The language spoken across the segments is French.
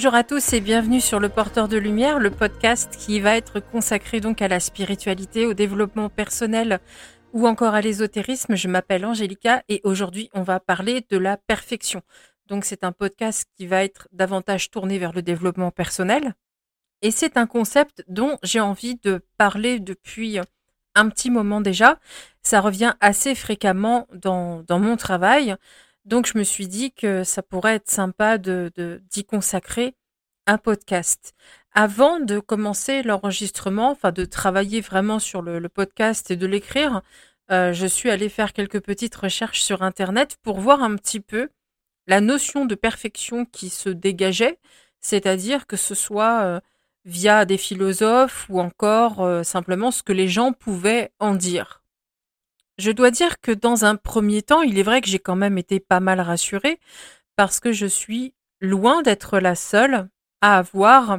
Bonjour à tous et bienvenue sur Le Porteur de Lumière, le podcast qui va être consacré donc à la spiritualité, au développement personnel ou encore à l'ésotérisme. Je m'appelle Angélica et aujourd'hui on va parler de la perfection. Donc c'est un podcast qui va être davantage tourné vers le développement personnel. Et c'est un concept dont j'ai envie de parler depuis un petit moment déjà. Ça revient assez fréquemment dans, dans mon travail. Donc je me suis dit que ça pourrait être sympa de d'y consacrer un podcast. Avant de commencer l'enregistrement, enfin de travailler vraiment sur le, podcast et de l'écrire, euh, je suis allée faire quelques petites recherches sur Internet pour voir un petit peu la notion de perfection qui se dégageait, c'est-à-dire que ce soit euh, via des philosophes ou encore euh, simplement ce que les gens pouvaient en dire. Je dois dire que dans un premier temps, il est vrai que j'ai quand même été pas mal rassurée parce que je suis loin d'être la seule à avoir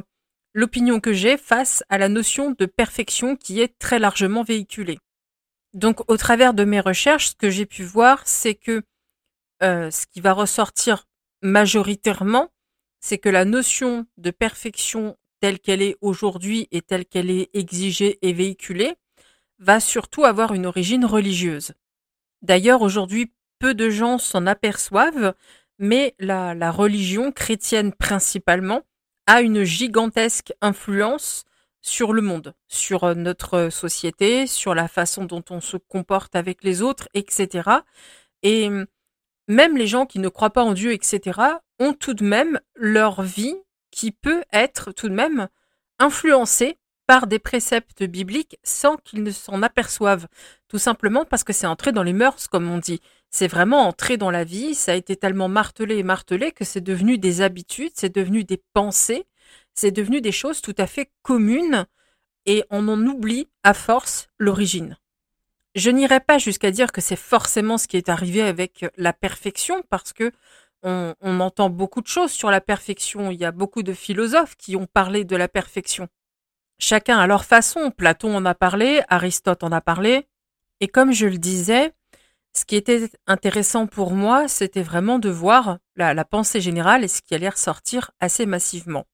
l'opinion que j'ai face à la notion de perfection qui est très largement véhiculée. Donc au travers de mes recherches, ce que j'ai pu voir, c'est que euh, ce qui va ressortir majoritairement, c'est que la notion de perfection telle qu'elle est aujourd'hui et telle qu'elle est exigée et véhiculée, va surtout avoir une origine religieuse. D'ailleurs, aujourd'hui, peu de gens s'en aperçoivent, mais la, religion chrétienne principalement a une gigantesque influence sur le monde, sur notre société, sur la façon dont on se comporte avec les autres, etc. Et même les gens qui ne croient pas en Dieu, etc., ont tout de même leur vie qui peut être tout de même influencée par des préceptes bibliques sans qu'ils ne s'en aperçoivent. Tout simplement parce que c'est entré dans les mœurs, comme on dit. C'est vraiment entré dans la vie, ça a été tellement martelé et martelé que c'est devenu des habitudes, c'est devenu des pensées, c'est devenu des choses tout à fait communes et on en oublie à force l'origine. Je n'irai pas jusqu'à dire que c'est forcément ce qui est arrivé avec la perfection parce que on, on entend beaucoup de choses sur la perfection. Il y a beaucoup de philosophes qui ont parlé de la perfection. Chacun à leur façon. Platon en a parlé, Aristote en a parlé. Et comme je le disais, ce qui était intéressant pour moi, c'était vraiment de voir la, pensée générale et ce qui allait ressortir assez massivement.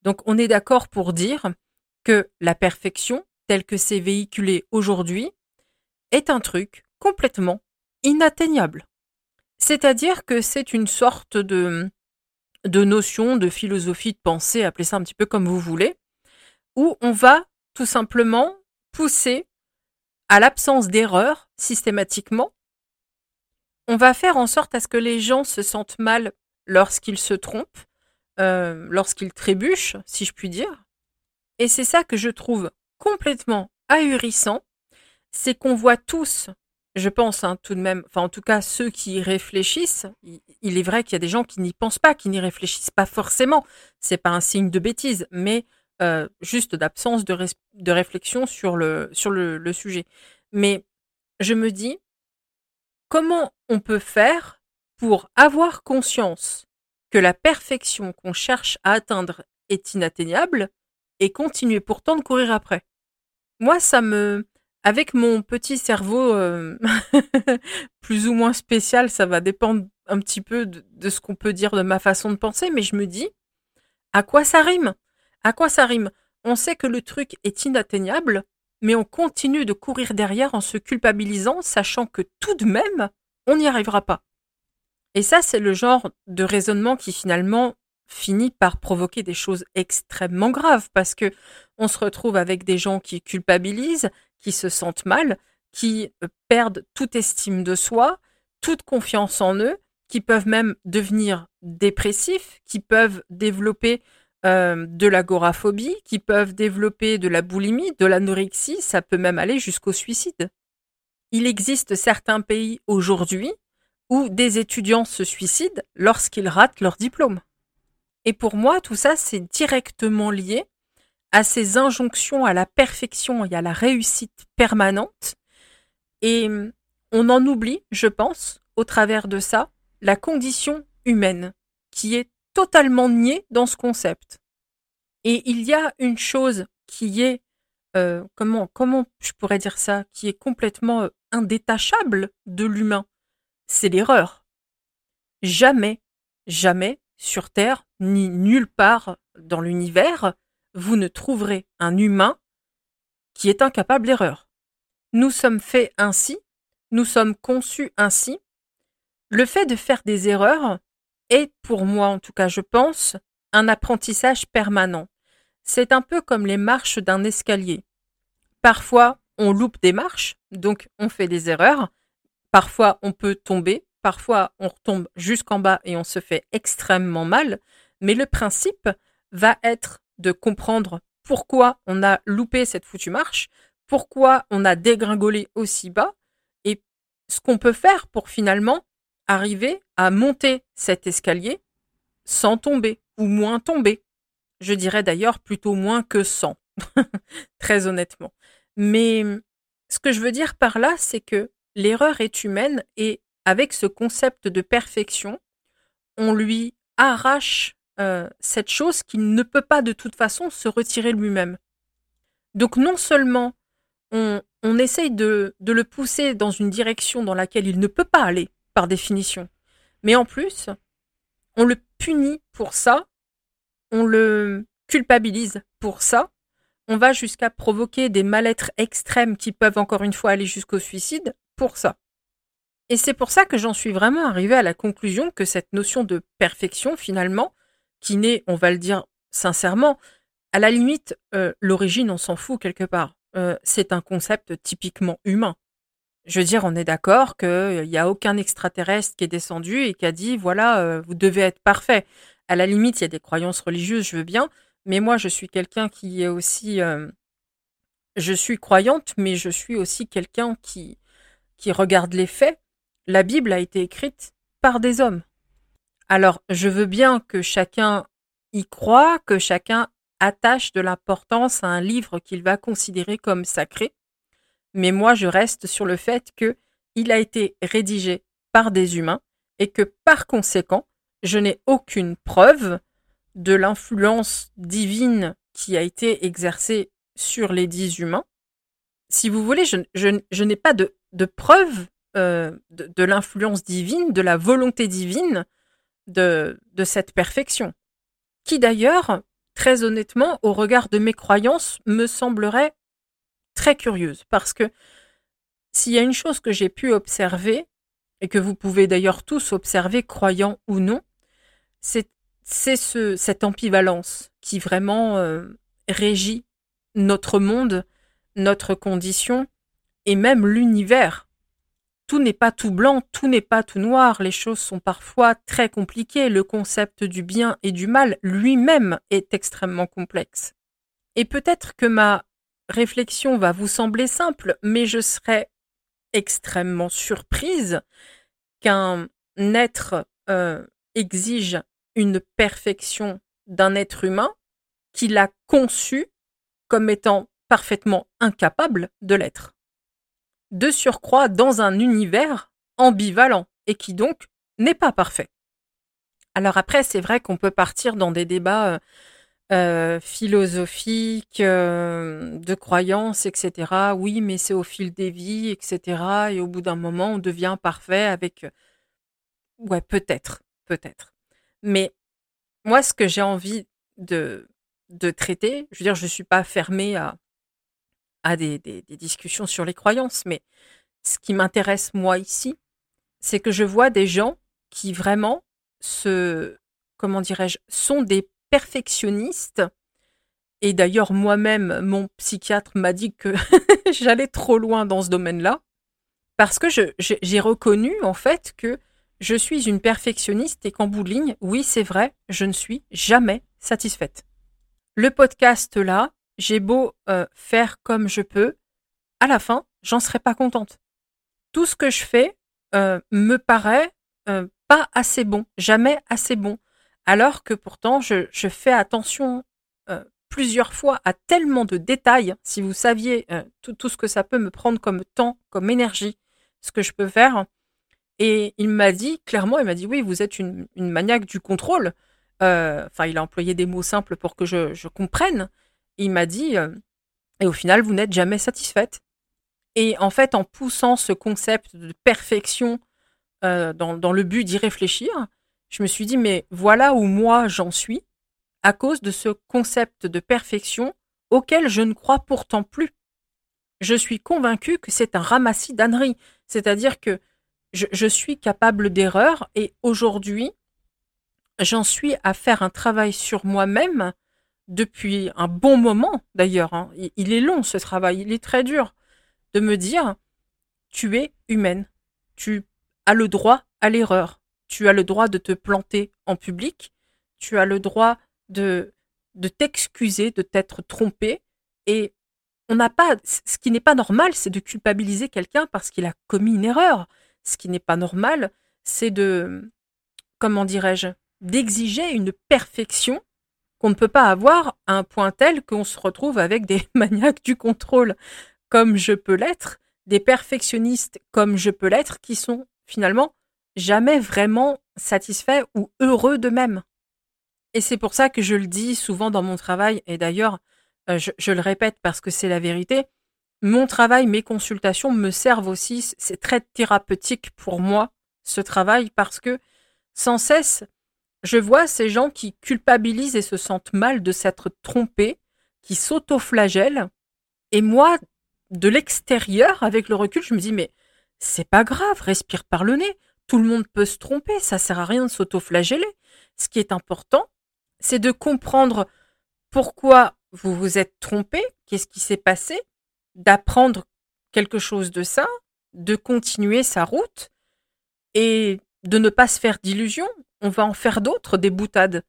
Donc on est d'accord pour dire que la perfection, telle que c'est véhiculé aujourd'hui, est un truc complètement inatteignable. C'est-à-dire que c'est une sorte de, de notion, de philosophie de pensée, appelez ça un petit peu comme vous voulez, où on va tout simplement pousser à l'absence d'erreur systématiquement. On va faire en sorte à ce que les gens se sentent mal lorsqu'ils se trompent, euh, lorsqu'ils trébuchent, si je puis dire. Et c'est ça que je trouve complètement ahurissant, c'est qu'on voit tous, je pense hein, tout de même, enfin en tout cas ceux qui réfléchissent, il est vrai qu'il y a des gens qui n'y pensent pas, qui n'y réfléchissent pas forcément, c'est pas un signe de bêtise, mais euh, juste d'absence de, réflexion sur, le, sujet. Mais je me dis, comment on peut faire pour avoir conscience que la perfection qu'on cherche à atteindre est inatteignable et continuer pourtant de courir après? Moi, ça me... Avec mon petit cerveau euh, plus ou moins spécial, ça va dépendre un petit peu de ce qu'on peut dire de ma façon de penser, mais je me dis, à quoi ça rime? À quoi ça rime? On sait que le truc est inatteignable, mais on continue de courir derrière en se culpabilisant, sachant que tout de même, on n'y arrivera pas. Et ça, c'est le genre de raisonnement qui finalement finit par provoquer des choses extrêmement graves, parce que on se retrouve avec des gens qui culpabilisent, qui se sentent mal, qui euh, perdent toute estime de soi, toute confiance en eux, qui peuvent même devenir dépressifs, qui peuvent développer euh, de l'agoraphobie, qui peuvent développer de la boulimie, de l'anorexie, ça peut même aller jusqu'au suicide. Il existe certains pays aujourd'hui où des étudiants se suicident lorsqu'ils ratent leur diplôme. Et pour moi, tout ça, c'est directement lié à ces injonctions à la perfection et à la réussite permanente. Et on en oublie, je pense, au travers de ça, la condition humaine, qui est totalement nié dans ce concept. Et il y a une chose qui est, euh, comment, comment je pourrais dire ça, qui est complètement euh, indétachable de l'humain, c'est l'erreur. Jamais, jamais sur Terre, ni nulle part dans l'univers, vous ne trouverez un humain qui est incapable d'erreur. Nous sommes faits ainsi, nous sommes conçus ainsi. Le fait de faire des erreurs est, pour moi en tout cas je pense, un apprentissage permanent. C'est un peu comme les marches d'un escalier. Parfois, on loupe des marches, donc on fait des erreurs. Parfois, on peut tomber, parfois, on retombe jusqu'en bas et on se fait extrêmement mal. Mais le principe va être de comprendre pourquoi on a loupé cette foutue marche, pourquoi on a dégringolé aussi bas, et ce qu'on peut faire pour finalement arriver à monter cet escalier sans tomber, ou moins tomber. Je dirais d'ailleurs plutôt moins que sans, très honnêtement. Mais ce que je veux dire par là, c'est que l'erreur est humaine et avec ce concept de perfection, on lui arrache euh, cette chose qu'il ne peut pas de toute façon se retirer lui-même. Donc non seulement on, on essaye de le pousser dans une direction dans laquelle il ne peut pas aller, par définition, mais en plus, on le punit pour ça, on le culpabilise pour ça, on va jusqu'à provoquer des mal-être extrêmes qui peuvent encore une fois aller jusqu'au suicide pour ça. Et c'est pour ça que j'en suis vraiment arrivée à la conclusion que cette notion de perfection, finalement, qui naît, on va le dire sincèrement, à la limite, euh, l'origine, on s'en fout quelque part. Euh, c'est un concept typiquement humain. Je veux dire, on est d'accord qu'il n'y a aucun extraterrestre qui est descendu et qui a dit, voilà, vous devez être parfait. À la limite, il y a des croyances religieuses, je veux bien, mais moi, je suis quelqu'un qui est aussi... je suis croyante, mais je suis aussi quelqu'un qui, qui regarde les faits. La Bible a été écrite par des hommes. Alors, je veux bien que chacun y croit, que chacun attache de l'importance à un livre qu'il va considérer comme sacré, mais moi je reste sur le fait que il a été rédigé par des humains et que par conséquent, je n'ai aucune preuve de l'influence divine qui a été exercée sur les dix humains. Si vous voulez, je, n'ai pas de, preuve euh, de l'influence divine, de la volonté divine de, de cette perfection, qui d'ailleurs, très honnêtement, au regard de mes croyances, me semblerait très curieuse, parce que s'il y a une chose que j'ai pu observer, et que vous pouvez d'ailleurs tous observer, croyant ou non, c'est ce, cette ambivalence qui vraiment euh, régit notre monde, notre condition, et même l'univers tout n'est pas tout blanc, tout n'est pas tout noir, les choses sont parfois très compliquées, le concept du bien et du mal lui-même est extrêmement complexe. Et peut-être que ma réflexion va vous sembler simple, mais je serais extrêmement surprise qu'un être euh, exige une perfection d'un être humain qu'il a conçu comme étant parfaitement incapable de l'être de surcroît dans un univers ambivalent et qui donc n'est pas parfait. Alors après, c'est vrai qu'on peut partir dans des débats euh, euh, philosophiques, euh, de croyances, etc. Oui, mais c'est au fil des vies, etc. Et au bout d'un moment, on devient parfait avec... Ouais, peut-être, peut-être. Mais moi, ce que j'ai envie de, de traiter, je veux dire, je ne suis pas fermée à, à des, discussions sur les croyances, mais ce qui m'intéresse moi ici, c'est que je vois des gens qui vraiment se, comment dirais-je, sont des perfectionnistes. Et d'ailleurs, moi-même, mon psychiatre m'a dit que j'allais trop loin dans ce domaine-là, parce que j'ai reconnu en fait que je suis une perfectionniste et qu'en bout de ligne, oui, c'est vrai, je ne suis jamais satisfaite. Le podcast là, j'ai beau euh, faire comme je peux, à la fin, j'en serai pas contente. Tout ce que je fais euh, me paraît euh, pas assez bon, jamais assez bon. Alors que pourtant, je, fais attention plusieurs fois à tellement de détails. Si vous saviez tout, tout, ce que ça peut me prendre comme temps, comme énergie, ce que je peux faire. Et il m'a dit, clairement, il m'a dit, oui, vous êtes une, maniaque du contrôle. Enfin, il a employé des mots simples pour que je comprenne il m'a dit, euh, et au final, vous n'êtes jamais satisfaite. Et en fait, en poussant ce concept de perfection euh, dans, le but d'y réfléchir, je me suis dit, mais voilà où moi j'en suis, à cause de ce concept de perfection auquel je ne crois pourtant plus. Je suis convaincue que c'est un ramassis d'âneries, c'est-à-dire que je, je suis capable d'erreurs et aujourd'hui, j'en suis à faire un travail sur moi-même depuis un bon moment d'ailleurs. Hein. Il est long ce travail, il est très dur de me dire tu es humaine, tu as le droit à l'erreur, tu as le droit de te planter en public, tu as le droit de, de t'excuser, de t'être trompé et on n'a pas ce qui n'est pas normal, c'est de culpabiliser quelqu'un parce qu'il a commis une erreur. Ce qui n'est pas normal, c'est de comment dirais-je, d'exiger une perfection qu'on ne peut pas avoir à un point tel qu'on se retrouve avec des maniaques du contrôle comme je peux l'être, des perfectionnistes comme je peux l'être, qui sont finalement jamais vraiment satisfaits ou heureux d'eux-mêmes. Et c'est pour ça que je le dis souvent dans mon travail, et d'ailleurs, euh, je, je, le répète parce que c'est la vérité, mon travail, mes consultations me servent aussi, c'est très thérapeutique pour moi, ce travail, parce que sans cesse, je vois ces gens qui culpabilisent et se sentent mal de s'être trompés, qui s'autoflagellent. Et moi, de l'extérieur, avec le recul, je me dis, mais c'est pas grave, respire par le nez. Tout le monde peut se tromper, ça sert à rien de s'autoflageller. Ce qui est important, c'est de comprendre pourquoi vous vous êtes trompé, qu'est-ce qui s'est passé, d'apprendre quelque chose de ça, de continuer sa route et de ne pas se faire d'illusions on va en faire d'autres, des boutades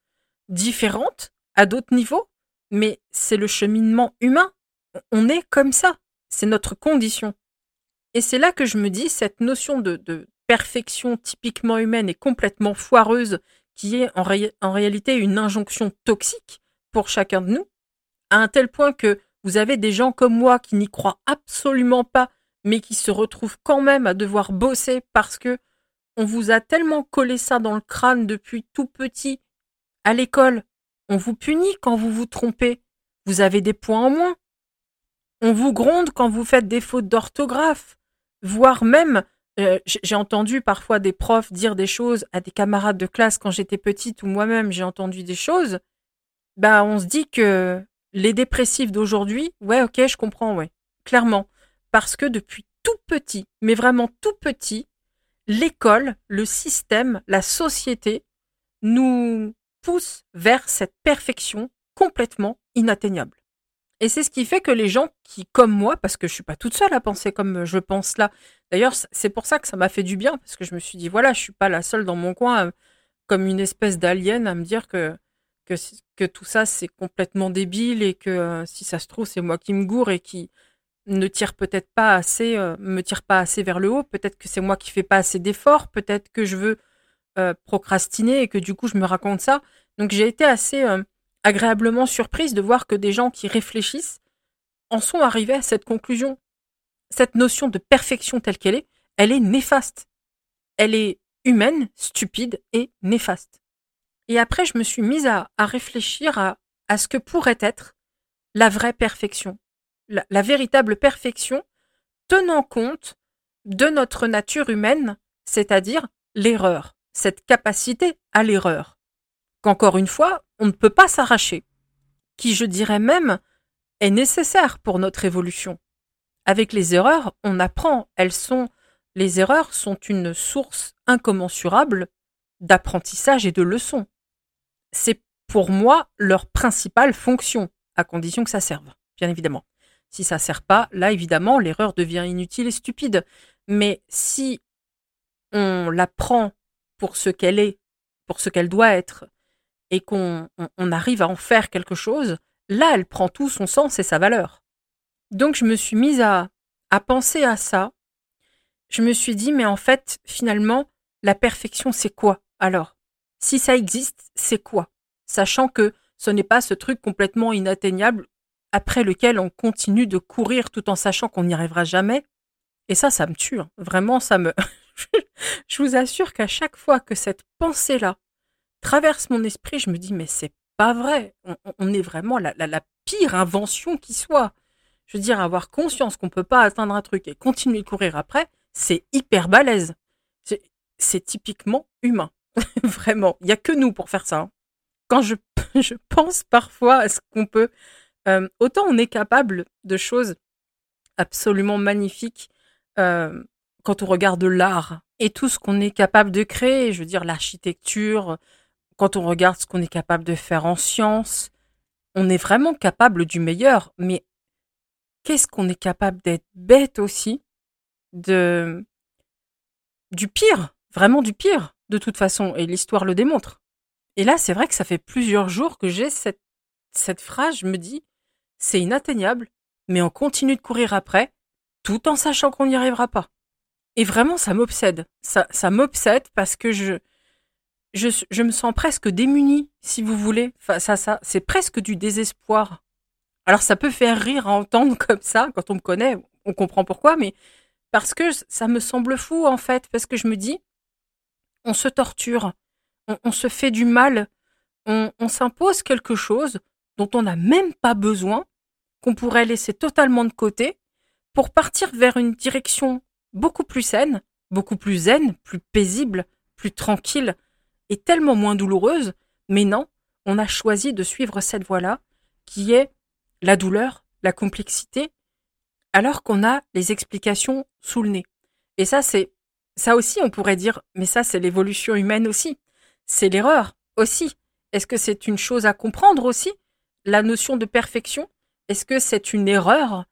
différentes, à d'autres niveaux, mais c'est le cheminement humain. On est comme ça, c'est notre condition. Et c'est là que je me dis, cette notion de, perfection typiquement humaine est complètement foireuse, qui est en, en réalité une injonction toxique pour chacun de nous, à un tel point que vous avez des gens comme moi qui n'y croient absolument pas, mais qui se retrouvent quand même à devoir bosser parce que on vous a tellement collé ça dans le crâne depuis tout petit. À l'école, on vous punit quand vous vous trompez. Vous avez des points en moins. On vous gronde quand vous faites des fautes d'orthographe. Voire même, euh, j'ai entendu parfois des profs dire des choses à des camarades de classe quand j'étais petite ou moi-même j'ai entendu des choses. Bah, on se dit que les dépressifs d'aujourd'hui, ouais, ok, je comprends, ouais. Clairement. Parce que depuis tout petit, mais vraiment tout petit, l'école, le système, la société nous pousse vers cette perfection complètement inatteignable. Et c'est ce qui fait que les gens qui, comme moi, parce que je suis pas toute seule à penser comme je pense là, d'ailleurs c'est pour ça que ça m'a fait du bien, parce que je me suis dit, voilà, je suis pas la seule dans mon coin, euh, comme une espèce d'alien, à me dire que, que, tout ça c'est complètement débile et que euh, si ça se trouve c'est moi qui me gourre et qui, ne tire peut-être pas assez, euh, me tire pas assez vers le haut. Peut-être que c'est moi qui fais pas assez d'efforts. Peut-être que je veux procrastiner et que du coup je me raconte ça. Donc j'ai été assez agréablement surprise de voir que des gens qui réfléchissent en sont arrivés à cette conclusion. Cette notion de perfection telle qu'elle est, elle est néfaste. Elle est humaine, stupide et néfaste. Et après, je me suis mise à, réfléchir à ce que pourrait être la vraie perfection la, véritable perfection tenant compte de notre nature humaine, c'est-à-dire l'erreur, cette capacité à l'erreur, qu'encore une fois, on ne peut pas s'arracher, qui je dirais même est nécessaire pour notre évolution. Avec les erreurs, on apprend, elles sont les erreurs sont une source incommensurable d'apprentissage et de leçons. C'est pour moi leur principale fonction, à condition que ça serve, bien évidemment. Si ça sert pas, là évidemment l'erreur devient inutile et stupide. Mais si on la prend pour ce qu'elle est, pour ce qu'elle doit être, et qu'on on, arrive à en faire quelque chose, là elle prend tout son sens et sa valeur. Donc je me suis mise à, à penser à ça. Je me suis dit, mais en fait, finalement, la perfection, c'est quoi alors? Si ça existe, c'est quoi? Sachant que ce n'est pas ce truc complètement inatteignable après lequel on continue de courir tout en sachant qu'on n'y arrivera jamais. Et ça, ça me tue. Hein. Vraiment, ça me... je vous assure qu'à chaque fois que cette pensée-là traverse mon esprit, je me dis, mais c'est pas vrai. On, est vraiment la, la, pire invention qui soit. Je veux dire, avoir conscience qu'on peut pas atteindre un truc et continuer de courir après, c'est hyper balèze. C'est typiquement humain. Vraiment, il y a que nous pour faire ça. Hein. Quand je, je pense parfois à ce qu'on peut... Euh, autant on est capable de choses absolument magnifiques euh, quand on regarde l'art et tout ce qu'on est capable de créer, je veux dire l'architecture, quand on regarde ce qu'on est capable de faire en sciences, on est vraiment capable du meilleur, mais qu'est-ce qu'on est capable d'être bête aussi de du pire, vraiment du pire, de toute façon, et l'histoire le démontre. Et là, c'est vrai que ça fait plusieurs jours que j'ai cette, phrase, je me dis, c'est inatteignable, mais on continue de courir après, tout en sachant qu'on n'y arrivera pas. Et vraiment, ça m'obsède. Ça m'obsède parce que je, je, me sens presque démunie, si vous voulez, face à ça. C'est presque du désespoir. Alors, ça peut faire rire à entendre comme ça, quand on me connaît, on comprend pourquoi, mais parce que ça me semble fou, en fait, parce que je me dis, on se torture, on, se fait du mal, on, on s'impose quelque chose dont on n'a même pas besoin, qu'on pourrait laisser totalement de côté, pour partir vers une direction beaucoup plus saine, beaucoup plus zen, plus paisible, plus tranquille tellement moins douloureuse, mais non, on a choisi de suivre cette voie-là, qui est la douleur, la complexité, alors qu'on a les explications sous le nez. Et ça, c'est, ça aussi, on pourrait dire, mais ça, c'est l'évolution humaine aussi. C'est l'erreur aussi. Est-ce que c'est une chose à comprendre aussi? La notion de perfection? Est-ce que c'est une erreur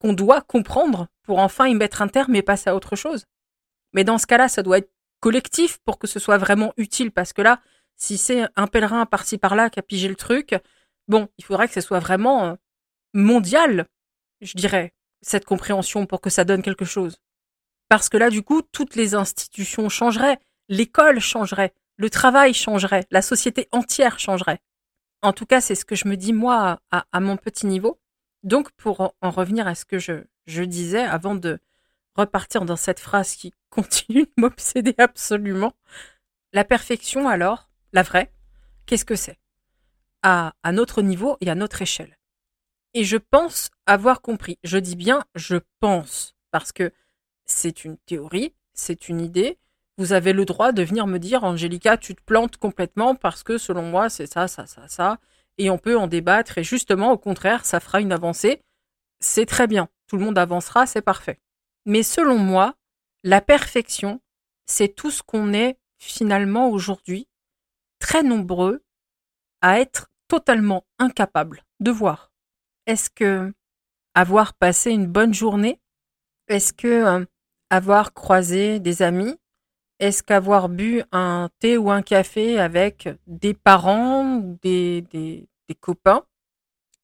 qu'on doit comprendre pour enfin y mettre un terme et passer à autre chose? Mais dans ce cas-là, ça doit être collectif pour que ce soit vraiment utile, parce que là, si c'est un pèlerin par-ci par-là qui a pigé le truc, bon, il faudrait que ce soit vraiment euh, mondial, je dirais, cette compréhension pour que ça donne quelque chose. Parce que là, du coup, toutes les institutions changeraient, l'école changerait, le travail changerait, la société entière changerait. En tout cas, c'est ce que je me dis moi à mon petit niveau. Donc, pour en revenir à ce que je, je disais avant de repartir dans cette phrase qui continue de m'obséder absolument, la perfection alors, la vraie, qu'est-ce que c'est? À, notre niveau et à notre échelle. Et je pense avoir compris. Je dis bien je pense, parce que c'est une théorie, c'est une idée. Vous avez le droit de venir me dire, Angélica, tu te plantes complètement parce que selon moi, c'est ça, ça, ça, ça et on peut en débattre et justement au contraire ça fera une avancée. C'est très bien, tout le monde avancera, c'est parfait. Mais selon moi, la perfection, c'est tout ce qu'on est finalement aujourd'hui très nombreux à être totalement incapables de voir. Est-ce que avoir passé une bonne journée, est-ce que euh, avoir croisé des amis, est-ce qu'avoir bu un thé ou un café avec des parents ou des, des, copains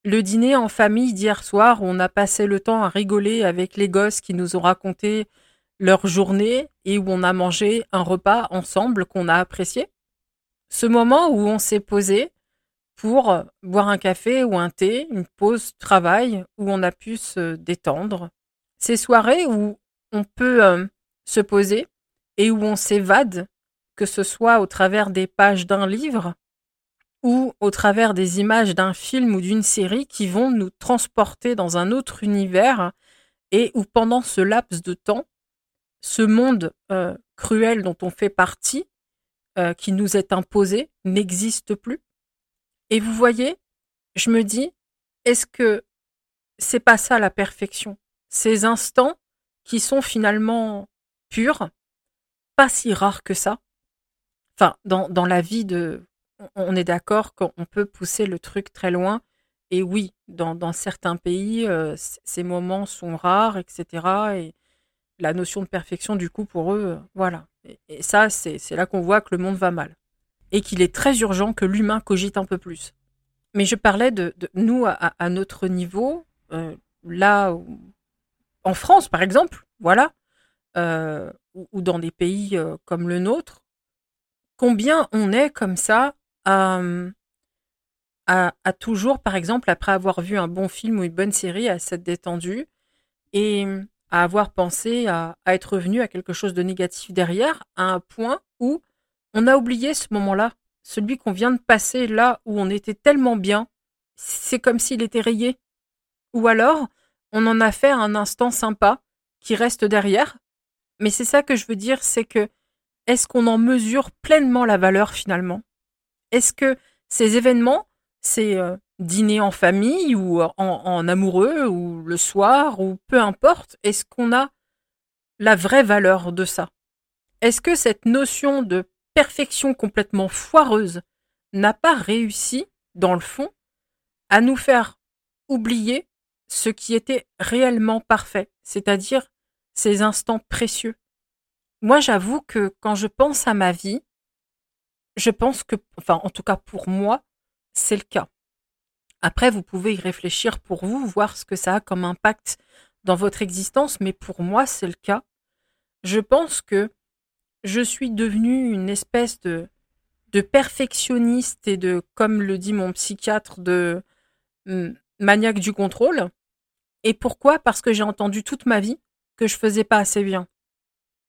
Le dîner en famille d'hier soir où on a passé le temps à rigoler avec les gosses qui nous ont raconté leur journée et où on a mangé un repas ensemble qu'on a apprécié Ce moment où on s'est posé pour boire un café ou un thé, une pause travail où on a pu se détendre. Ces soirées où on peut euh, se poser et où on s'évade, que ce soit au travers des pages d'un livre ou au travers des images d'un film ou d'une série qui vont nous transporter dans un autre univers et où pendant ce laps de temps, ce monde euh, cruel dont on fait partie, euh, qui nous est imposé, n'existe plus. Et vous voyez, je me dis, est-ce que c'est pas ça la perfection? Ces instants qui sont finalement purs, pas si rare que ça. Enfin, dans, dans la vie de. On est d'accord qu'on peut pousser le truc très loin. Et oui, dans, certains pays, euh, ces moments sont rares, etc. Et la notion de perfection, du coup, pour eux, euh, voilà. Et, ça, c'est là qu'on voit que le monde va mal. Et qu'il est très urgent que l'humain cogite un peu plus. Mais je parlais de, nous à, notre niveau, euh, là, en France, par exemple, voilà. Ou, dans des pays comme le nôtre, combien on est comme ça à, toujours, par exemple, après avoir vu un bon film ou une bonne série, à s'être détendu et à avoir pensé à, à, être revenu à quelque chose de négatif derrière, à un point où on a oublié ce moment-là, celui qu'on vient de passer là où on était tellement bien, c'est comme s'il était rayé. Ou alors, on en a fait un instant sympa qui reste derrière, mais c'est ça que je veux dire, c'est que est-ce qu'on en mesure pleinement la valeur finalement? Est-ce que ces événements, ces euh, dîner en famille ou en, amoureux ou le soir ou peu importe, est-ce qu'on a la vraie valeur de ça? Est-ce que cette notion de perfection complètement foireuse n'a pas réussi, dans le fond, à nous faire oublier ce qui était réellement parfait, c'est-à-dire ces instants précieux? Moi, j'avoue que quand je pense à ma vie, je pense que, enfin, en tout cas pour moi, c'est le cas. Après, vous pouvez y réfléchir pour vous, voir ce que ça a comme impact dans votre existence, mais pour moi, c'est le cas. Je pense que je suis devenue une espèce de, perfectionniste et de, comme le dit mon psychiatre, de hum, maniaque du contrôle. Et pourquoi? Parce que j'ai entendu toute ma vie que je faisais pas assez bien.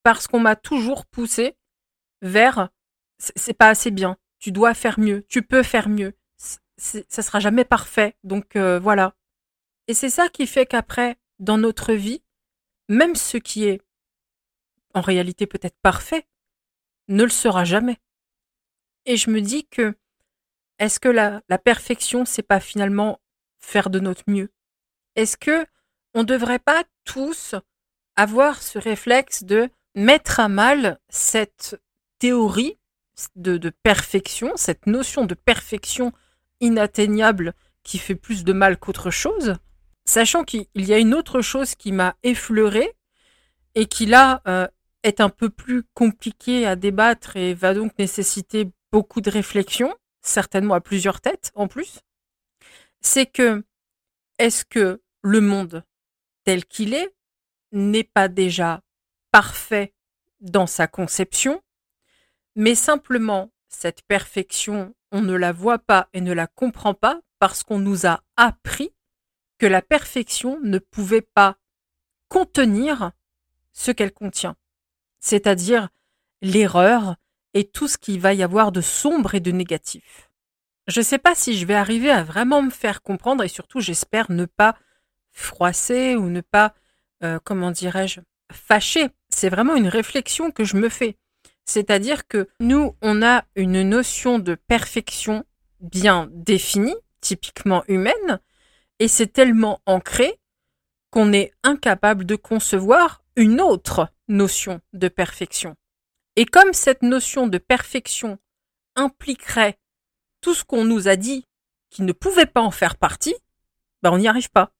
Parce qu'on m'a toujours poussé vers c'est pas assez bien, tu dois faire mieux, tu peux faire mieux, ça sera jamais parfait. Donc euh, voilà. Et c'est ça qui fait qu'après, dans notre vie, même ce qui est en réalité peut-être parfait, ne le sera jamais. Et je me dis que est-ce que la, la perfection, c'est pas finalement faire de notre mieux? Est-ce que on devrait pas tous avoir ce réflexe de mettre à mal cette théorie de, perfection, cette notion de perfection inatteignable qui fait plus de mal qu'autre chose, sachant qu'il y a une autre chose qui m'a effleuré et qui là euh, est un peu plus compliqué à débattre et va donc nécessiter beaucoup de réflexion, certainement à plusieurs têtes en plus, c'est que est-ce que le monde tel qu'il est n'est pas déjà parfait dans sa conception, mais simplement cette perfection, on ne la voit pas et ne la comprend pas parce qu'on nous a appris que la perfection ne pouvait pas contenir ce qu'elle contient c'est-à-dire l'erreur et tout ce qu'il va y avoir de sombre et de négatif. Je ne sais pas si je vais arriver à vraiment me faire comprendre et surtout j'espère ne pas froisser ou ne pas, euh, comment dirais-je, fâcher. C'est vraiment une réflexion que je me fais. C'est-à-dire que nous, on a une notion de perfection bien définie, typiquement humaine, et c'est tellement ancré qu'on est incapable de concevoir une autre notion de perfection. Et comme cette notion de perfection impliquerait tout ce qu'on nous a dit qui ne pouvait pas en faire partie, ben on n'y arrive pas.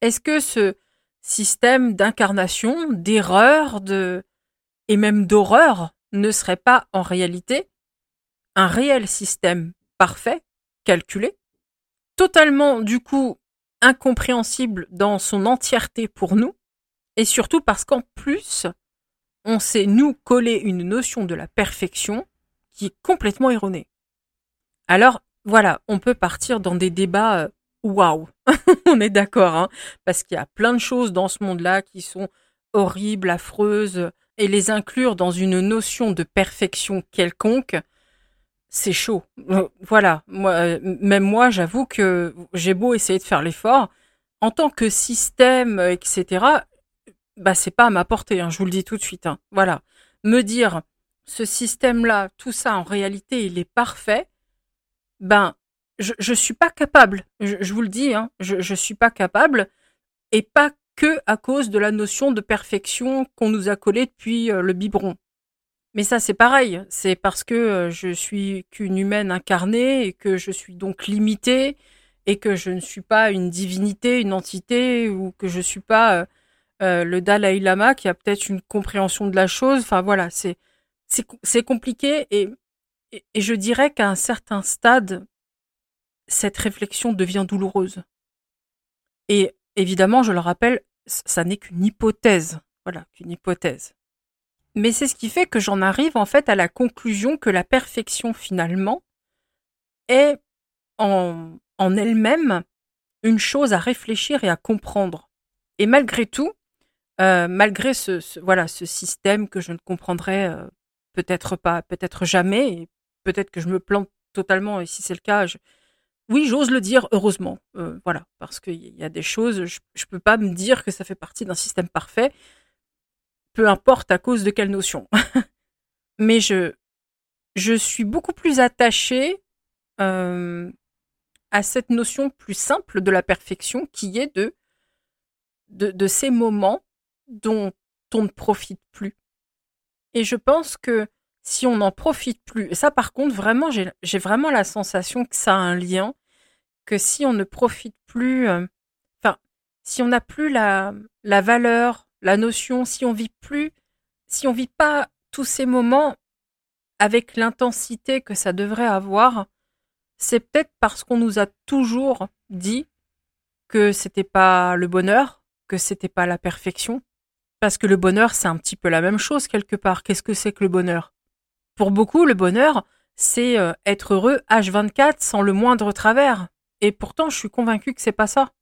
Est-ce que ce système d'incarnation, d'erreur, de et même d'horreur ne serait pas en réalité un réel système parfait, calculé, totalement du coup incompréhensible dans son entièreté pour nous, et surtout parce qu'en plus, on sait nous coller une notion de la perfection qui est complètement erronée. Alors voilà, on peut partir dans des débats euh, waouh, on est d'accord, hein, parce qu'il y a plein de choses dans ce monde-là qui sont horribles, affreuses, et les inclure dans une notion de perfection quelconque, c'est chaud. Euh, voilà, moi, euh, même moi, j'avoue que j'ai beau essayer de faire l'effort, en tant que système, etc., bah c'est pas à ma portée, hein, je vous le dis tout de suite. Hein. Voilà, me dire ce système-là, tout ça en réalité, il est parfait. Ben, je je suis pas capable. Je, vous le dis, hein, je je suis pas capable et pas que à cause de la notion de perfection qu'on nous a collée depuis euh, le biberon. Mais ça, c'est pareil. C'est parce que euh, je suis qu'une humaine incarnée et que je suis donc limitée et que je ne suis pas une divinité, une entité ou que je suis pas euh, le Dalai Lama qui a peut-être une compréhension de la chose. Enfin voilà, c'est c'est compliqué et, et, je dirais qu'à un certain stade, cette réflexion devient douloureuse. Et évidemment, je le rappelle, ça n'est qu'une hypothèse. Voilà, qu'une hypothèse. Mais c'est ce qui fait que j'en arrive en fait à la conclusion que la perfection finalement est en, en elle-même une chose à réfléchir et à comprendre. Et malgré tout, euh, malgré ce, voilà ce système que je ne comprendrai euh, peut-être pas, peut-être jamais, peut-être que je me plante totalement. Et si c'est le cas, oui, j'ose le dire. Heureusement, euh, voilà, parce qu'il y a des choses, je, ne peux pas me dire que ça fait partie d'un système parfait, peu importe à cause de quelle notion. mais je, suis beaucoup plus attachée à cette notion plus simple de la perfection qui est de ces moments dont on ne profite plus. Et je pense que si on n'en profite plus, et ça par contre, vraiment, j'ai vraiment la sensation que ça a un lien, que si on ne profite plus, euh, si on n'a plus la, la valeur, la notion, si on vit plus, si on vit pas tous ces moments avec l'intensité que ça devrait avoir, c'est peut-être parce qu'on nous a toujours dit que c'était pas le bonheur, que c'était pas la perfection. Parce que le bonheur, c'est un petit peu la même chose quelque part. Qu'est-ce que c'est que le bonheur? Pour beaucoup, le bonheur, c'est euh, être heureux H24 sans le moindre travers. Et pourtant, je suis convaincu que c'est pas ça.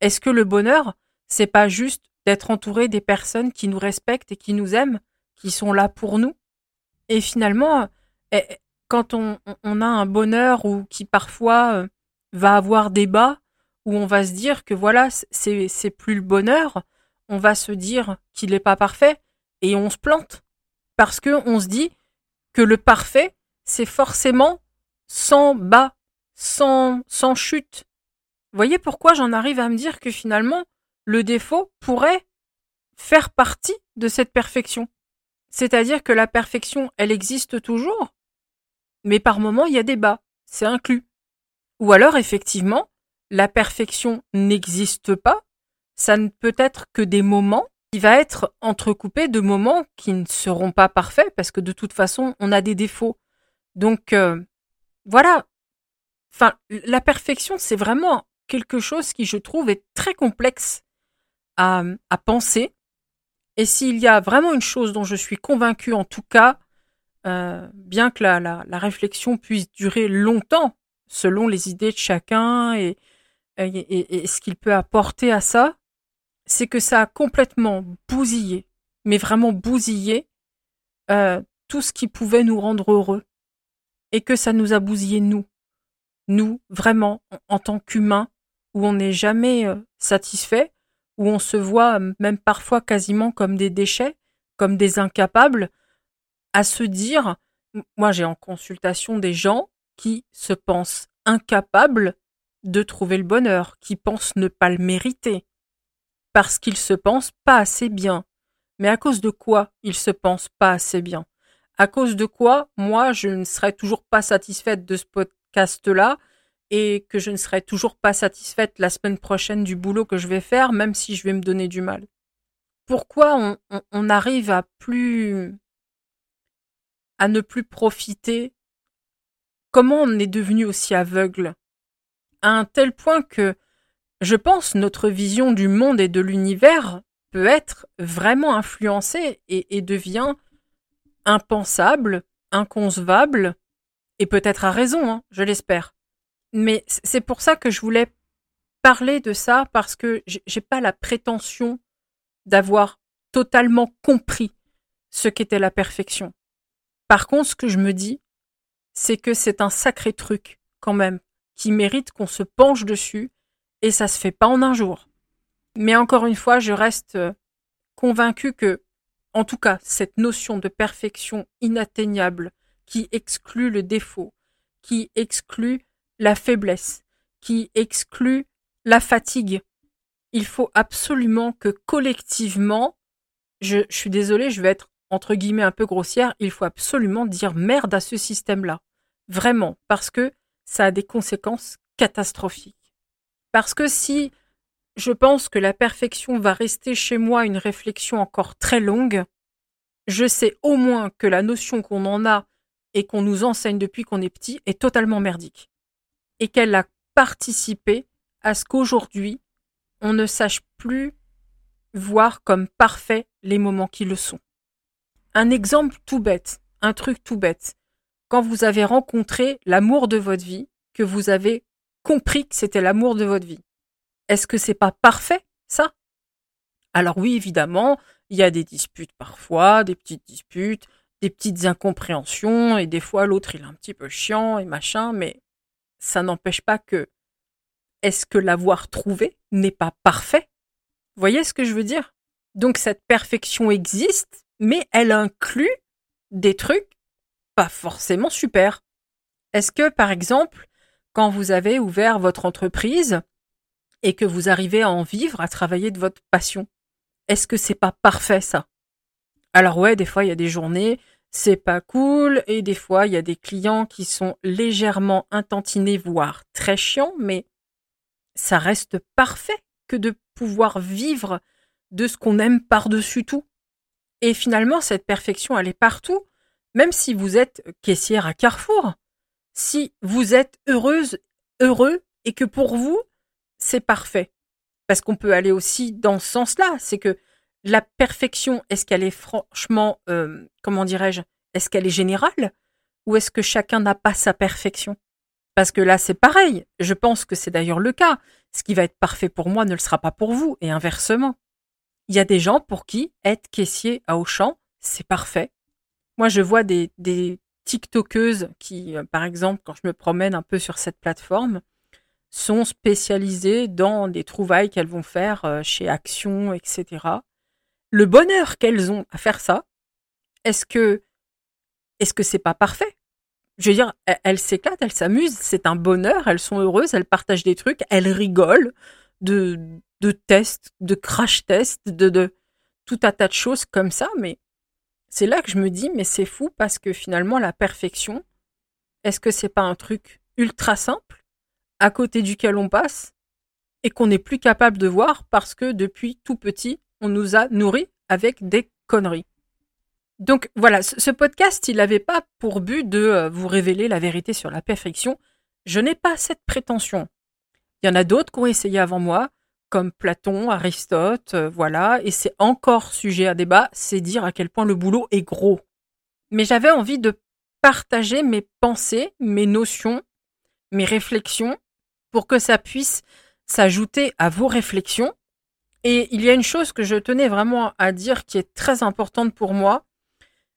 Est-ce que le bonheur, c'est pas juste d'être entouré des personnes qui nous respectent et qui nous aiment, qui sont là pour nous? Et finalement, eh, quand on, a un bonheur ou qui parfois euh, va avoir des bas, où on va se dire que voilà, c'est plus le bonheur, on va se dire qu'il n'est pas parfait et on se plante. Parce que on se dit que le parfait, c'est forcément sans bas, sans, sans chute. Voyez pourquoi j'en arrive à me dire que finalement, le défaut pourrait faire partie de cette perfection. C'est-à-dire que la perfection, elle existe toujours, mais par moments, il y a des bas, c'est inclus. Ou alors, effectivement, la perfection n'existe pas, ça ne peut être que des moments qui va être entrecoupé de moments qui ne seront pas parfaits, parce que de toute façon, on a des défauts. Donc, euh, voilà. La perfection, c'est vraiment quelque chose qui, je trouve, est très complexe à, penser. Et s'il y a vraiment une chose dont je suis convaincue, en tout cas, euh, bien que la, réflexion puisse durer longtemps, selon les idées de chacun et, et, ce qu'il peut apporter à ça, c'est que ça a complètement bousillé, mais vraiment bousillé, euh, tout ce qui pouvait nous rendre heureux. Et que ça nous a bousillé nous. Nous, vraiment, en, tant qu'humains, où on n'est jamais euh, satisfait, où on se voit même parfois quasiment comme des déchets, comme des incapables, à se dire, moi j'ai en consultation des gens qui se pensent incapables de trouver le bonheur, qui pensent ne pas le mériter, parce qu'ils se pensent pas assez bien. Mais à cause de quoi ils se pensent pas assez bien? À cause de quoi moi je ne serais toujours pas satisfaite de ce podcast-là et que je ne serais toujours pas satisfaite la semaine prochaine du boulot que je vais faire, même si je vais me donner du mal. Pourquoi on, on arrive à plus à ne plus profiter? Comment on est devenu aussi aveugle? À un tel point que je pense notre vision du monde et de l'univers peut être vraiment influencée et, devient impensable, inconcevable, et peut-être à raison, hein, je l'espère. Mais c'est pour ça que je voulais parler de ça parce que j'ai pas la prétention d'avoir totalement compris ce qu'était la perfection. Par contre, ce que je me dis, c'est que c'est un sacré truc, quand même, qui mérite qu'on se penche dessus, et ça se fait pas en un jour. Mais encore une fois, je reste euh, convaincu que, en tout cas, cette notion de perfection inatteignable, qui exclut le défaut, qui exclut la faiblesse, qui exclut la fatigue, il faut absolument que collectivement, je, suis désolée, je vais être entre guillemets un peu grossière, il faut absolument dire merde à ce système-là. Vraiment, parce que ça a des conséquences catastrophiques. Parce que si je pense que la perfection va rester chez moi une réflexion encore très longue, je sais au moins que la notion qu'on en a et qu'on nous enseigne depuis qu'on est petit est totalement merdique. Et qu'elle a participé à ce qu'aujourd'hui, on ne sache plus voir comme parfaits les moments qui le sont. Un exemple tout bête, un truc tout bête. Quand vous avez rencontré l'amour de votre vie, que vous avez compris que c'était l'amour de votre vie. Est-ce que c'est pas parfait, ça? Alors oui, évidemment, il y a des disputes parfois, des petites disputes, petites incompréhensions, et des fois l'autre il est un petit peu chiant et machin, mais ça n'empêche pas que est-ce que l'avoir trouvé n'est pas parfait? Voyez ce que je veux dire? Donc cette perfection existe, mais elle inclut des trucs pas forcément super. Est-ce que, par exemple, quand vous avez ouvert votre entreprise et que vous arrivez à en vivre, à travailler de votre passion, est-ce que c'est pas parfait ça? Alors ouais, des fois il y a des journées, c'est pas cool, et des fois il y a des clients qui sont légèrement intentinés, voire très chiants, mais ça reste parfait que de pouvoir vivre de ce qu'on aime par-dessus tout. Et finalement, cette perfection, elle est partout, même si vous êtes caissière à Carrefour. Si vous êtes heureuse, heureux, et que pour vous, c'est parfait. Parce qu'on peut aller aussi dans ce sens-là, c'est que la perfection, est-ce qu'elle est franchement, euh, comment dirais-je, est-ce qu'elle est générale ou est-ce que chacun n'a pas sa perfection? Parce que là, c'est pareil. Je pense que c'est d'ailleurs le cas. Ce qui va être parfait pour moi ne le sera pas pour vous, et inversement. Il y a des gens pour qui être caissier à Auchan, c'est parfait. Moi, je vois des, des TikTokeuses qui, euh, par exemple, quand je me promène un peu sur cette plateforme, sont spécialisées dans des trouvailles qu'elles vont faire euh, chez Action, etc. Le bonheur qu'elles ont à faire ça, est-ce que est-ce que c'est pas parfait? Je veux dire, elles s'éclatent, elles s'amusent, c'est un bonheur, elles sont heureuses, elles partagent des trucs, elles rigolent de de tests, de crash tests, de, de tout un tas de choses comme ça, mais c'est là que je me dis, mais c'est fou parce que finalement, la perfection, est-ce que c'est pas un truc ultra simple à côté duquel on passe et qu'on n'est plus capable de voir parce que depuis tout petit, nous a nourris avec des conneries. Donc voilà, ce podcast, il n'avait pas pour but de euh, vous révéler la vérité sur la perfection. Je n'ai pas cette prétention. Il y en a d'autres qui ont essayé avant moi comme Platon, Aristote, euh, voilà, et c'est encore sujet à débat, c'est dire à quel point le boulot est gros. Mais j'avais envie de partager mes pensées, mes notions, mes réflexions, pour que ça puisse s'ajouter à vos réflexions. Et il y a une chose que je tenais vraiment à dire qui est très importante pour moi,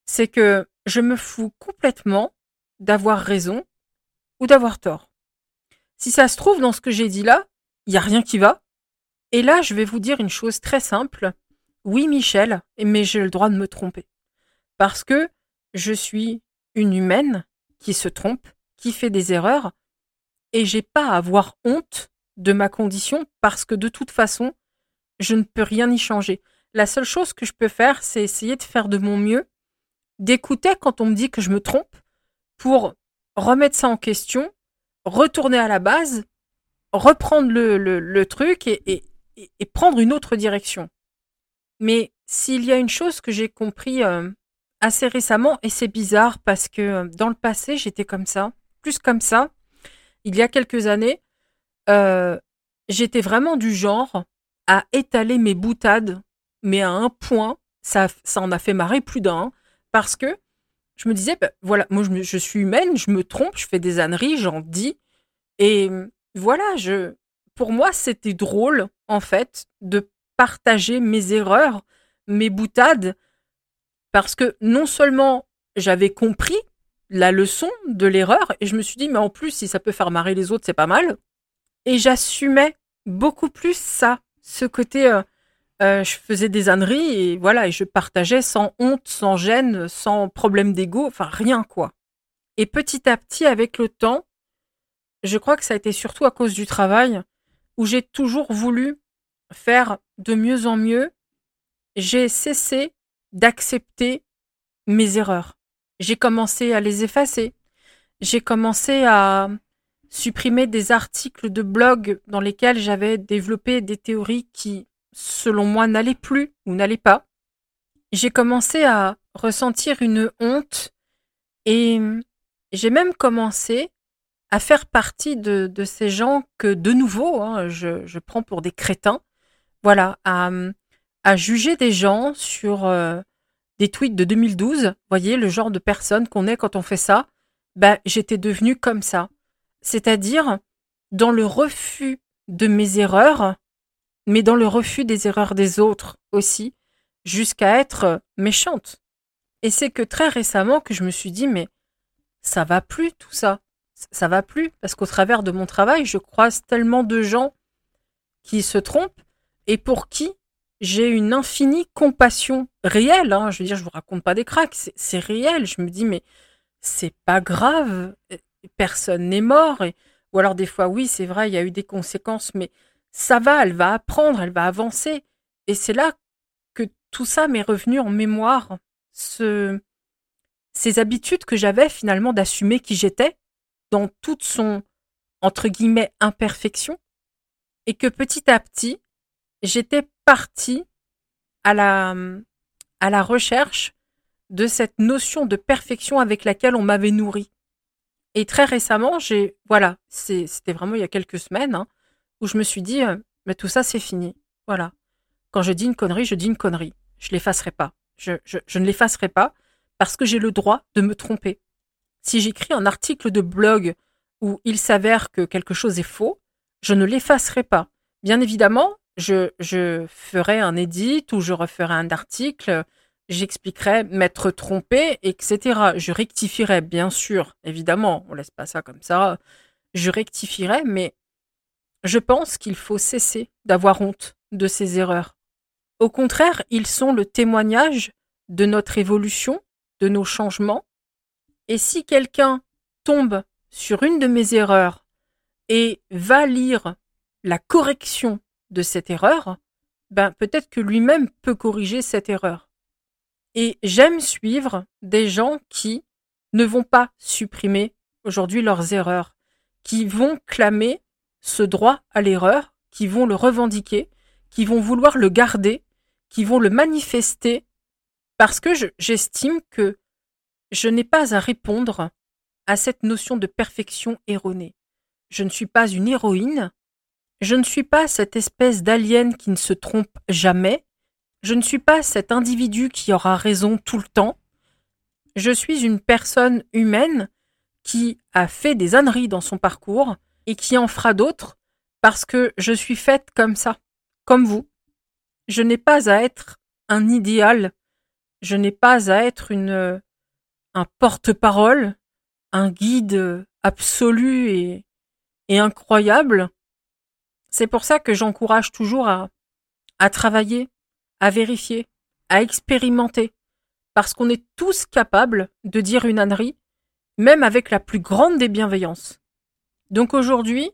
c'est que je me fous complètement d'avoir raison ou d'avoir tort. Si ça se trouve dans ce que j'ai dit là, il n'y a rien qui va, et là, je vais vous dire une chose très simple. Oui, Michel, mais j'ai le droit de me tromper. Parce que je suis une humaine qui se trompe, qui fait des erreurs, et j'ai pas à avoir honte de ma condition parce que de toute façon, je ne peux rien y changer. La seule chose que je peux faire, c'est essayer de faire de mon mieux, d'écouter quand on me dit que je me trompe, pour remettre ça en question, retourner à la base, reprendre le, truc et, et, prendre une autre direction. Mais s'il y a une chose que j'ai compris euh, assez récemment, et c'est bizarre parce que euh, dans le passé j'étais comme ça, plus comme ça, il y a quelques années, euh, j'étais vraiment du genre à étaler mes boutades, mais à un point, ça, ça en a fait marrer plus d'un, parce que je me disais, bah, voilà, moi je, je, suis humaine, je me trompe, je fais des âneries, j'en dis, et voilà, je, pour moi, c'était drôle, en fait, de partager mes erreurs, mes boutades, parce que non seulement j'avais compris la leçon de l'erreur, et je me suis dit, mais en plus, si ça peut faire marrer les autres, c'est pas mal. Et j'assumais beaucoup plus ça, ce côté, euh, euh, je faisais des âneries, et voilà, et je partageais sans honte, sans gêne, sans problème d'ego, enfin rien quoi. Et petit à petit, avec le temps, je crois que ça a été surtout à cause du travail, où j'ai toujours voulu faire de mieux en mieux, j'ai cessé d'accepter mes erreurs. J'ai commencé à les effacer. J'ai commencé à supprimer des articles de blog dans lesquels j'avais développé des théories qui, selon moi, n'allaient plus ou n'allaient pas. J'ai commencé à ressentir une honte et j'ai même commencé à faire partie de, ces gens que, de nouveau, hein, je, je, prends pour des crétins, voilà, à, à juger des gens sur euh, des tweets de 2012. Voyez, le genre de personne qu'on est quand on fait ça. Ben, j'étais devenue comme ça. C'est-à-dire, dans le refus de mes erreurs, mais dans le refus des erreurs des autres aussi, jusqu'à être méchante. Et c'est que très récemment que je me suis dit, mais ça va plus tout ça ça va plus parce qu'au travers de mon travail, je croise tellement de gens qui se trompent et pour qui j'ai une infinie compassion réelle. Hein. Je veux dire, je vous raconte pas des cracks, c'est réel. Je me dis, mais c'est pas grave, personne n'est mort. ou alors des fois, oui, c'est vrai, il y a eu des conséquences, mais ça va, elle va apprendre, elle va avancer. Et c'est là que tout ça m'est revenu en mémoire, ce, ces habitudes que j'avais finalement d'assumer qui j'étais dans toute son entre guillemets imperfection, et que petit à petit, j'étais partie à la, à la recherche de cette notion de perfection avec laquelle on m'avait nourri. Et très récemment, j'ai, voilà, c'était vraiment il y a quelques semaines, hein, où je me suis dit, euh, mais tout ça c'est fini. Voilà. Quand je dis une connerie, je dis une connerie. Je l'effacerai pas. Je, ne l'effacerai pas parce que j'ai le droit de me tromper. Si j'écris un article de blog où il s'avère que quelque chose est faux, je ne l'effacerai pas. Bien évidemment, je, je ferai un edit ou je referai un article, j'expliquerai m'être trompé, etc. Je rectifierai, bien sûr, évidemment, on laisse pas ça comme ça. Je rectifierai, mais je pense qu'il faut cesser d'avoir honte de ces erreurs. Au contraire, ils sont le témoignage de notre évolution, de nos changements. Et si quelqu'un tombe sur une de mes erreurs et va lire la correction de cette erreur, ben peut-être que lui-même peut corriger cette erreur. Et j'aime suivre des gens qui ne vont pas supprimer aujourd'hui leurs erreurs, qui vont clamer ce droit à l'erreur, qui vont le revendiquer, qui vont vouloir le garder, qui vont le manifester, parce que j'estime que je n'ai pas à répondre à cette notion de perfection erronée. Je ne suis pas une héroïne, je ne suis pas cette espèce d'alien qui ne se trompe jamais, je ne suis pas cet individu qui aura raison tout le temps, je suis une personne humaine qui a fait des âneries dans son parcours et qui en fera d'autres parce que je suis faite comme ça, comme vous. Je n'ai pas à être un idéal, je n'ai pas à être une un porte-parole, un guide absolu et, et incroyable. C'est pour ça que j'encourage toujours à, à travailler, à vérifier, à expérimenter, parce qu'on est tous capables de dire une ânerie, même avec la plus grande des bienveillances. Donc aujourd'hui,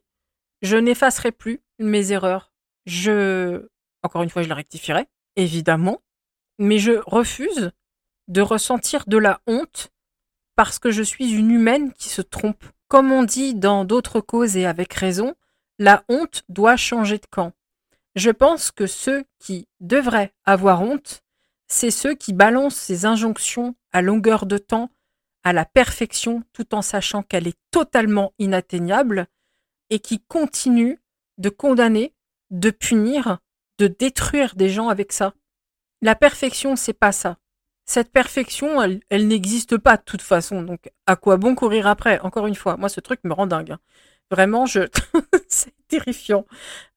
je n'effacerai plus mes erreurs. Je, encore une fois, je les rectifierai, évidemment, mais je refuse de ressentir de la honte parce que je suis une humaine qui se trompe. Comme on dit dans d'autres causes et avec raison, la honte doit changer de camp. Je pense que ceux qui devraient avoir honte, c'est ceux qui balancent ces injonctions à longueur de temps à la perfection tout en sachant qu'elle est totalement inatteignable et qui continuent de condamner, de punir, de détruire des gens avec ça. La perfection, c'est pas ça cette perfection, elle, n'existe pas de toute façon. Donc, à quoi bon courir après? Encore une fois, moi, ce truc me rend dingue. Vraiment, je, c'est terrifiant.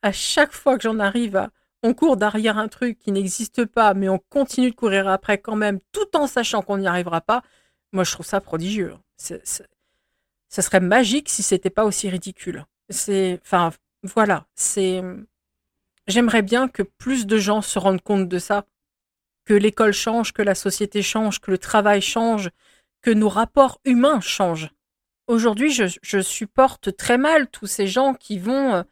À chaque fois que j'en arrive on court derrière un truc qui n'existe pas, mais on continue de courir après quand même, tout en sachant qu'on n'y arrivera pas. Moi, je trouve ça prodigieux. Ça serait magique si c'était pas aussi ridicule. C'est, enfin, voilà. C'est, j'aimerais bien que plus de gens se rendent compte de ça que l'école change, que la société change, que le travail change, que nos rapports humains changent. Aujourd'hui, je, supporte très mal tous ces gens qui vont euh,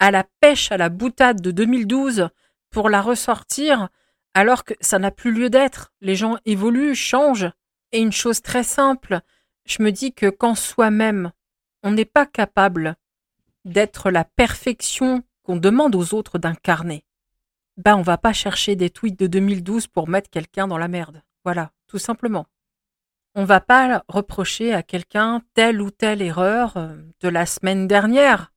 à la pêche, à la boutade de 2012 pour la ressortir, alors que ça n'a plus lieu d'être. Les gens évoluent, changent. Et une chose très simple, je me dis que quand soi-même, on n'est pas capable d'être la perfection qu'on demande aux autres d'incarner, ben on va pas chercher des tweets de 2012 pour mettre quelqu'un dans la merde. Voilà, tout simplement. On va pas reprocher à quelqu'un telle ou telle erreur euh, de la semaine dernière.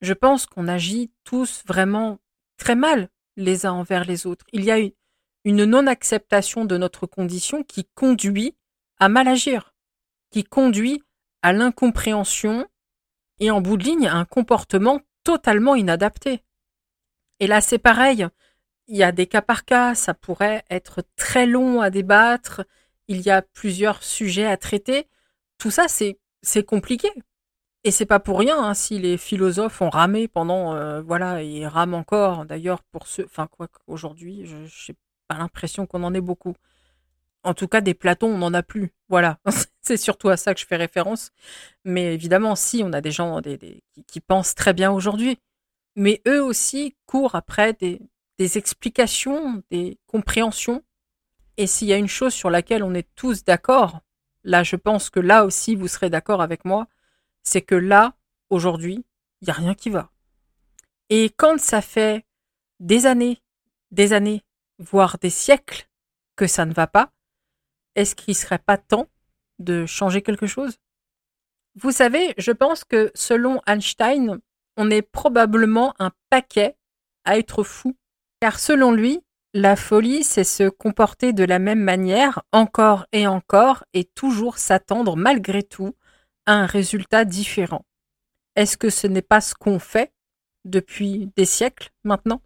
Je pense qu'on agit tous vraiment très mal les uns envers les autres. Il y a une non-acceptation de notre condition qui conduit à mal agir, qui conduit à l'incompréhension et en bout de ligne à un comportement totalement inadapté. Et là, c'est pareil il y a des cas par cas, ça pourrait être très long à débattre, il y a plusieurs sujets à traiter. Tout ça, c'est, compliqué. Et c'est pas pour rien hein, si les philosophes ont ramé pendant, euh, voilà, et rament encore. D'ailleurs, pour ceux, enfin quoi qu'aujourd'hui, je n'ai pas l'impression qu'on en ait beaucoup. En tout cas, des Platons, on n'en a plus. Voilà, c'est surtout à ça que je fais référence. Mais évidemment, si, on a des gens des, qui, pensent très bien aujourd'hui. Mais eux aussi courent après des, des explications, des compréhensions. Et s'il y a une chose sur laquelle on est tous d'accord, là, je pense que là aussi, vous serez d'accord avec moi, c'est que là, aujourd'hui, il n'y a rien qui va. Et quand ça fait des années, des années, voire des siècles que ça ne va pas, est-ce qu'il ne serait pas temps de changer quelque chose? Vous savez, je pense que selon Einstein, on est probablement un paquet à être fou. Car selon lui, la folie, c'est se comporter de la même manière encore et encore et toujours s'attendre malgré tout à un résultat différent. Est-ce que ce n'est pas ce qu'on fait depuis des siècles maintenant?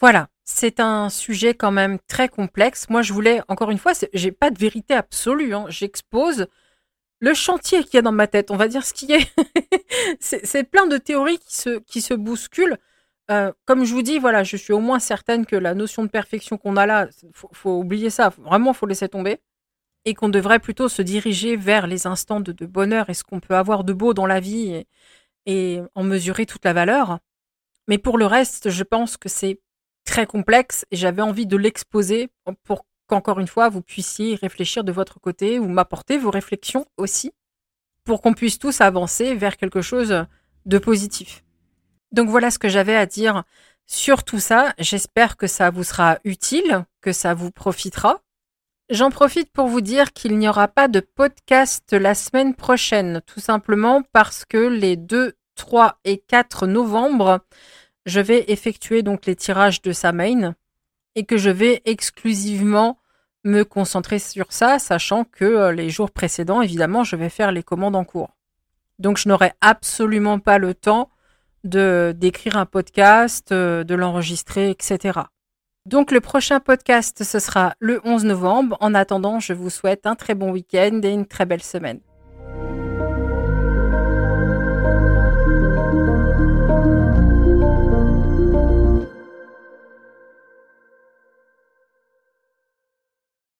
Voilà, c'est un sujet quand même très complexe. Moi, je voulais, encore une fois, j'ai pas de vérité absolue. Hein. J'expose le chantier qu'il y a dans ma tête. On va dire ce qui est. c'est plein de théories qui se, qui se bousculent. Euh, comme je vous dis, voilà, je suis au moins certaine que la notion de perfection qu'on a là, faut, faut oublier ça. Vraiment, faut laisser tomber. Et qu'on devrait plutôt se diriger vers les instants de, bonheur et ce qu'on peut avoir de beau dans la vie et, et en mesurer toute la valeur. Mais pour le reste, je pense que c'est très complexe et j'avais envie de l'exposer pour qu'encore une fois vous puissiez réfléchir de votre côté ou m'apporter vos réflexions aussi pour qu'on puisse tous avancer vers quelque chose de positif. Donc voilà ce que j'avais à dire sur tout ça. J'espère que ça vous sera utile, que ça vous profitera. J'en profite pour vous dire qu'il n'y aura pas de podcast la semaine prochaine, tout simplement parce que les 2, 3 et 4 novembre, je vais effectuer donc les tirages de sa main et que je vais exclusivement me concentrer sur ça, sachant que euh, les jours précédents, évidemment, je vais faire les commandes en cours. Donc je n'aurai absolument pas le temps d'écrire un podcast, euh, de l'enregistrer, etc. Donc le prochain podcast, ce sera le 11 novembre. En attendant, je vous souhaite un très bon week-end et une très belle semaine.